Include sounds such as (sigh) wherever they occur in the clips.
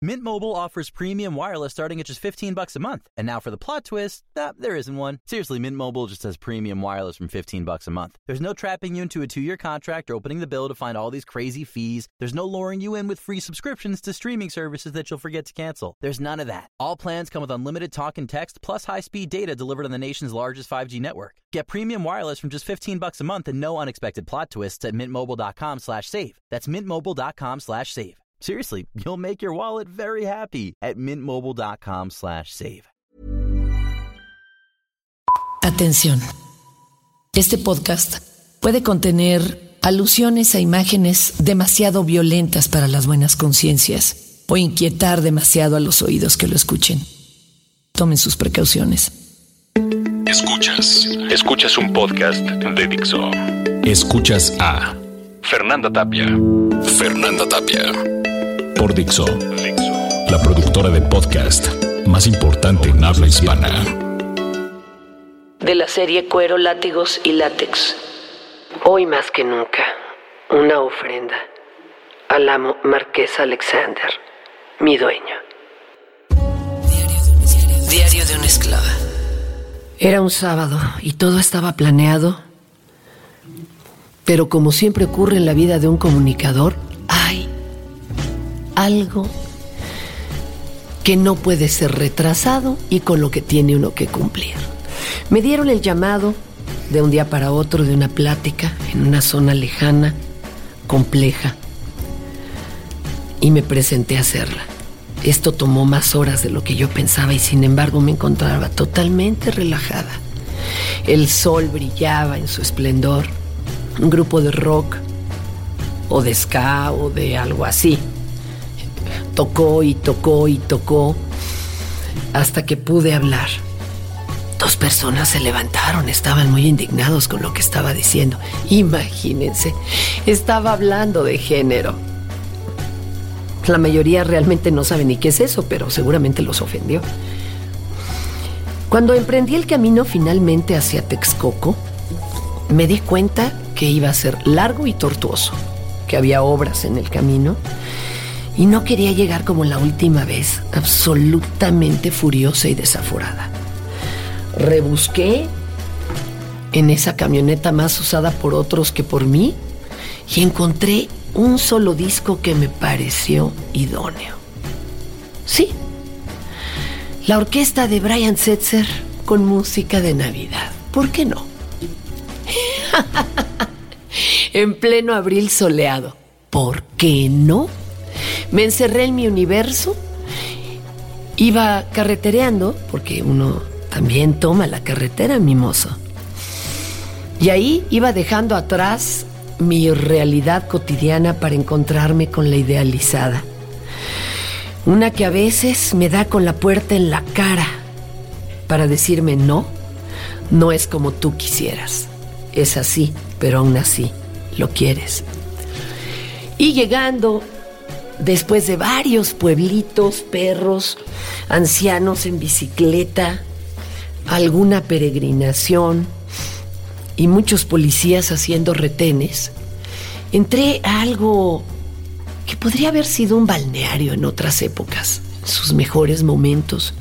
Mint Mobile offers premium wireless starting at just 15 bucks a month. And now for the plot twist, nah, there isn't one. Seriously, Mint Mobile just has premium wireless from 15 bucks a month. There's no trapping you into a 2-year contract or opening the bill to find all these crazy fees. There's no luring you in with free subscriptions to streaming services that you'll forget to cancel. There's none of that. All plans come with unlimited talk and text plus high-speed data delivered on the nation's largest 5G network. Get premium wireless from just 15 bucks a month and no unexpected plot twists at mintmobile.com/save. That's mintmobile.com/save. Seriously, you'll make your wallet very happy at mintmobile.com slash save. Atención. Este podcast puede contener alusiones a imágenes demasiado violentas para las buenas conciencias o inquietar demasiado a los oídos que lo escuchen. Tomen sus precauciones. Escuchas. Escuchas un podcast de Dixo. Escuchas a Fernanda Tapia. Fernanda Tapia. Por Dixo. La productora de podcast más importante en habla hispana. De la serie Cuero, Látigos y Látex. Hoy más que nunca, una ofrenda al amo Marqués Alexander, mi dueño. Diario de una esclava. Era un sábado y todo estaba planeado, pero como siempre ocurre en la vida de un comunicador, algo que no puede ser retrasado y con lo que tiene uno que cumplir. Me dieron el llamado de un día para otro de una plática en una zona lejana, compleja, y me presenté a hacerla. Esto tomó más horas de lo que yo pensaba y sin embargo me encontraba totalmente relajada. El sol brillaba en su esplendor. Un grupo de rock o de ska o de algo así. Tocó y tocó y tocó hasta que pude hablar. Dos personas se levantaron, estaban muy indignados con lo que estaba diciendo. Imagínense, estaba hablando de género. La mayoría realmente no sabe ni qué es eso, pero seguramente los ofendió. Cuando emprendí el camino finalmente hacia Texcoco, me di cuenta que iba a ser largo y tortuoso, que había obras en el camino y no quería llegar como la última vez, absolutamente furiosa y desaforada. Rebusqué en esa camioneta más usada por otros que por mí y encontré un solo disco que me pareció idóneo. Sí, la orquesta de Brian Setzer con música de Navidad. ¿Por qué no? (laughs) en pleno abril soleado. ¿Por qué no? Me encerré en mi universo. Iba carretereando, porque uno también toma la carretera, mimoso. Y ahí iba dejando atrás mi realidad cotidiana para encontrarme con la idealizada. Una que a veces me da con la puerta en la cara para decirme no, no es como tú quisieras. Es así, pero aún así lo quieres. Y llegando, después de varios pueblitos, perros, ancianos en bicicleta, alguna peregrinación, y muchos policías haciendo retenes, entré a algo que podría haber sido un balneario en otras épocas, sus mejores momentos,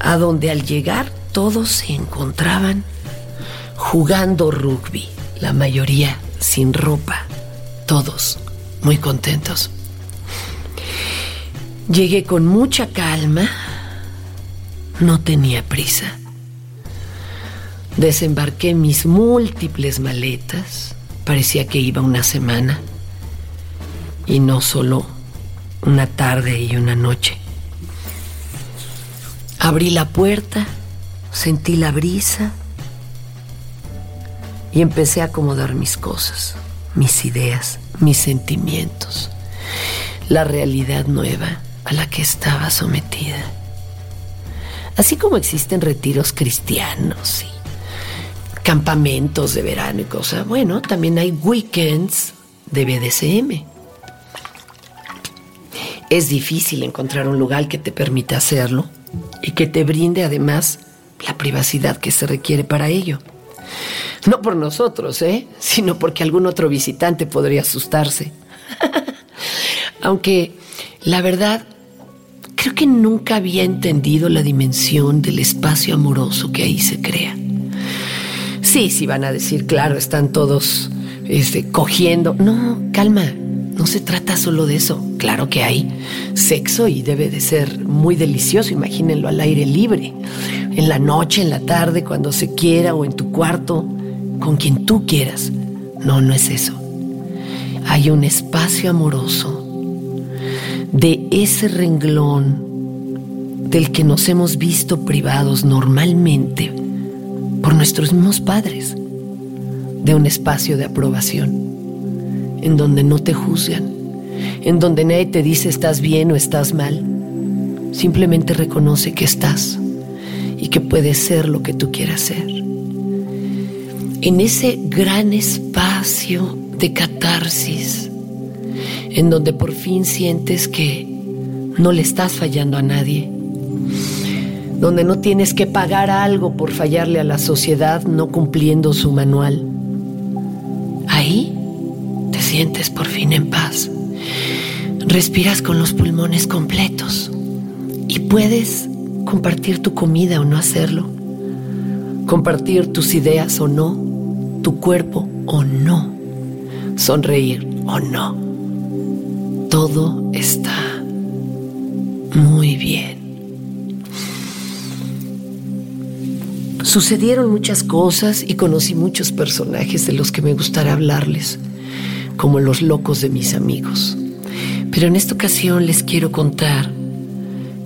a donde al llegar todos se encontraban jugando rugby, la mayoría sin ropa, todos muy contentos. Llegué con mucha calma, no tenía prisa. Desembarqué mis múltiples maletas. Parecía que iba una semana. Y no solo una tarde y una noche. Abrí la puerta, sentí la brisa y empecé a acomodar mis cosas, mis ideas, mis sentimientos, la realidad nueva a la que estaba sometida. Así como existen retiros cristianos y campamentos de verano y cosas. Bueno, también hay weekends de BDSM. Es difícil encontrar un lugar que te permita hacerlo y que te brinde además la privacidad que se requiere para ello. No por nosotros, ¿eh? sino porque algún otro visitante podría asustarse. (laughs) Aunque La verdad, creo que nunca había entendido la dimensión del espacio amoroso que ahí se crea. Sí, sí van a decir, claro, están todos este, cogiendo. No, calma, no se trata solo de eso. Claro que hay sexo y debe de ser muy delicioso, imagínenlo al aire libre, en la noche, en la tarde, cuando se quiera o en tu cuarto, con quien tú quieras. No, no es eso. Hay un espacio amoroso de ese renglón del que nos hemos visto privados normalmente por nuestros mismos padres, de un espacio de aprobación en donde no te juzgan, en donde nadie te dice estás bien o estás mal. Simplemente reconoce que estás y que puedes ser lo que tú quieras ser. En ese gran espacio de catarsis, en donde por fin sientes que no le estás fallando a nadie, donde no tienes que pagar algo por fallarle a la sociedad no cumpliendo su manual. Ahí sientes por fin en paz. Respiras con los pulmones completos y puedes compartir tu comida o no hacerlo, compartir tus ideas o no, tu cuerpo o no, sonreír o no. Todo está muy bien. Sucedieron muchas cosas y conocí muchos personajes de los que me gustaría hablarles como los locos de mis amigos. Pero en esta ocasión les quiero contar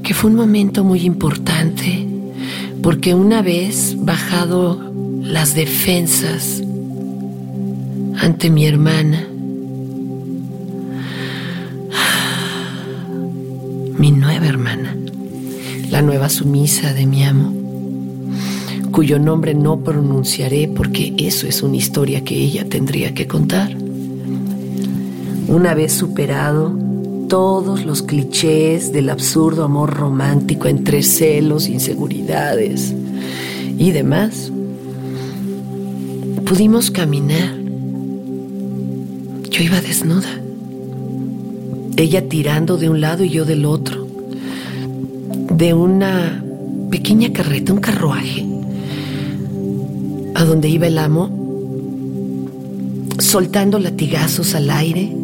que fue un momento muy importante porque una vez bajado las defensas ante mi hermana, mi nueva hermana, la nueva sumisa de mi amo, cuyo nombre no pronunciaré porque eso es una historia que ella tendría que contar. Una vez superado todos los clichés del absurdo amor romántico entre celos, inseguridades y demás, pudimos caminar. Yo iba desnuda, ella tirando de un lado y yo del otro, de una pequeña carreta, un carruaje, a donde iba el amo, soltando latigazos al aire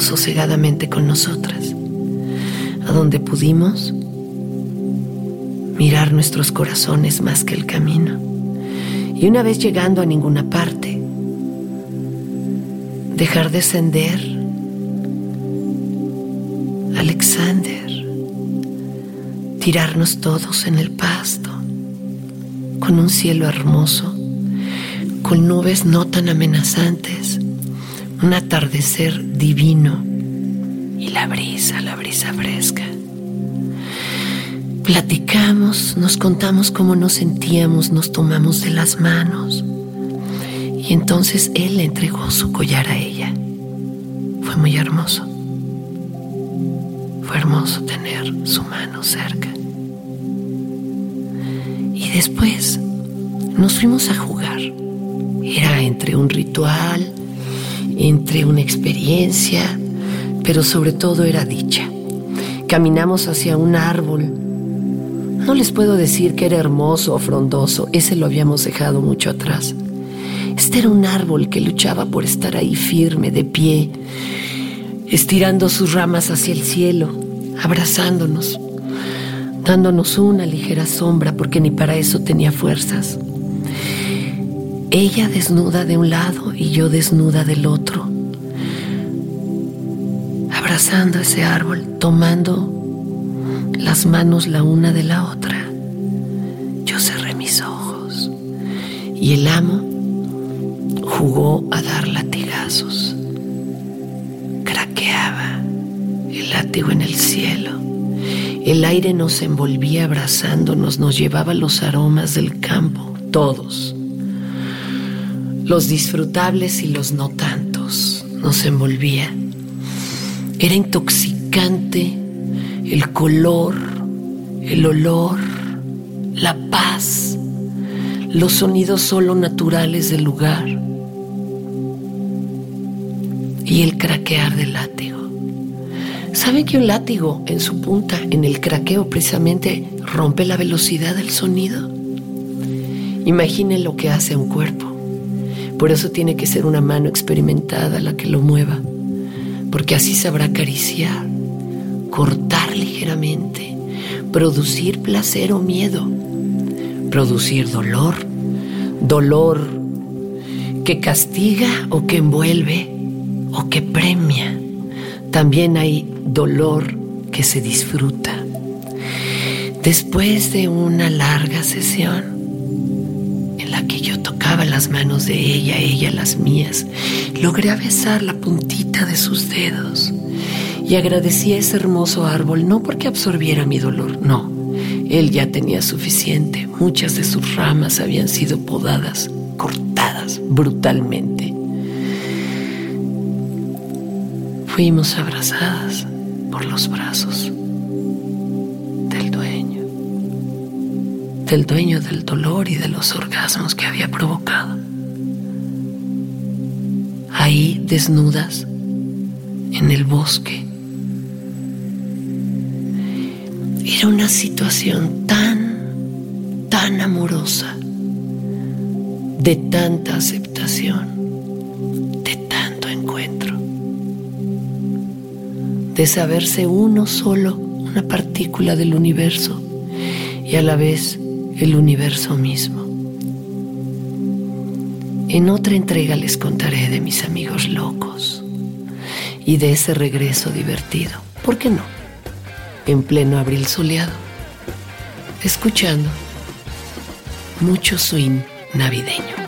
sosegadamente con nosotras, a donde pudimos mirar nuestros corazones más que el camino. Y una vez llegando a ninguna parte, dejar descender Tirarnos todos en el pasto, con un cielo hermoso, con nubes no tan amenazantes un atardecer divino y la brisa, la brisa fresca. Platicamos, nos contamos cómo nos sentíamos, nos tomamos de las manos. Y entonces él entregó su collar a ella. Fue muy hermoso. Fue hermoso tener su mano cerca. Y después nos fuimos a jugar. Era entre un ritual, entre una experiencia, pero sobre todo era dicha. Caminamos hacia un árbol. No les puedo decir que era hermoso o frondoso, ese lo habíamos dejado mucho atrás. Este era un árbol que luchaba por estar ahí firme, de pie, estirando sus ramas hacia el cielo, abrazándonos, dándonos una ligera sombra porque ni para eso tenía fuerzas. Ella desnuda de un lado y yo desnuda del otro, abrazando ese árbol, tomando las manos la una de la otra. Yo cerré mis ojos y el amo jugó a dar latigazos. Craqueaba el látigo en el cielo. El aire nos envolvía abrazándonos, nos llevaba los aromas del campo, todos los disfrutables y los no tantos, nos envolvía. Era intoxicante el color, el olor, la paz, los sonidos solo naturales del lugar y el craquear del látigo. ¿Sabe que un látigo en su punta, en el craqueo precisamente, rompe la velocidad del sonido? Imagine lo que hace un cuerpo. Por eso tiene que ser una mano experimentada la que lo mueva, porque así sabrá acariciar, cortar ligeramente, producir placer o miedo, producir dolor, dolor que castiga o que envuelve o que premia. También hay dolor que se disfruta. Después de una larga sesión, que yo tocaba las manos de ella, ella las mías, logré besar la puntita de sus dedos y agradecí a ese hermoso árbol no porque absorbiera mi dolor, no. Él ya tenía suficiente. Muchas de sus ramas habían sido podadas, cortadas brutalmente. Fuimos abrazadas por los brazos. del dueño del dolor y de los orgasmos que había provocado. Ahí desnudas, en el bosque. Era una situación tan, tan amorosa, de tanta aceptación, de saberse uno solo, una partícula del universo y a la vez el universo mismo. En otra entrega les contaré de mis amigos locos y de ese regreso divertido. ¿Por qué no? En pleno abril soleado, escuchando mucho swing navideño.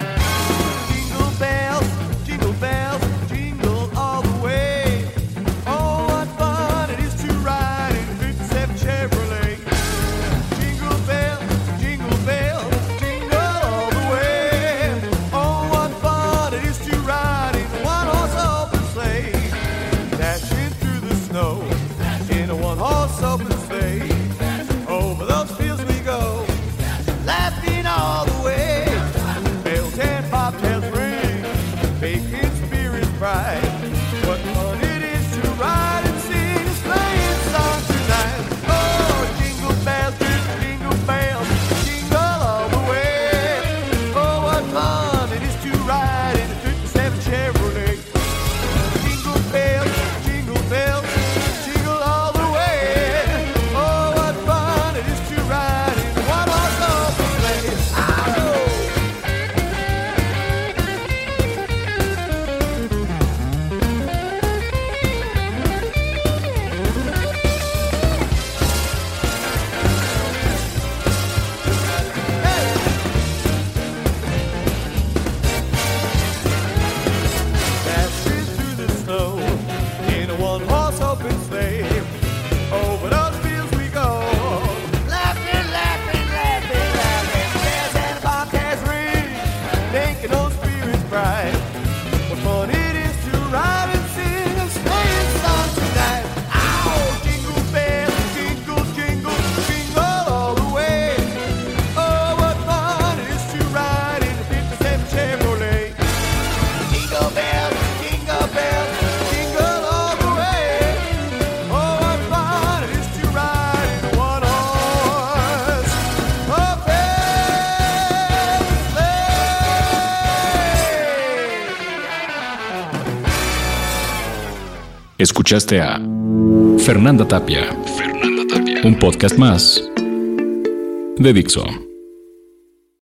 Escuchaste a Fernanda Tapia. Fernanda Tapia. Un podcast más de Dixo.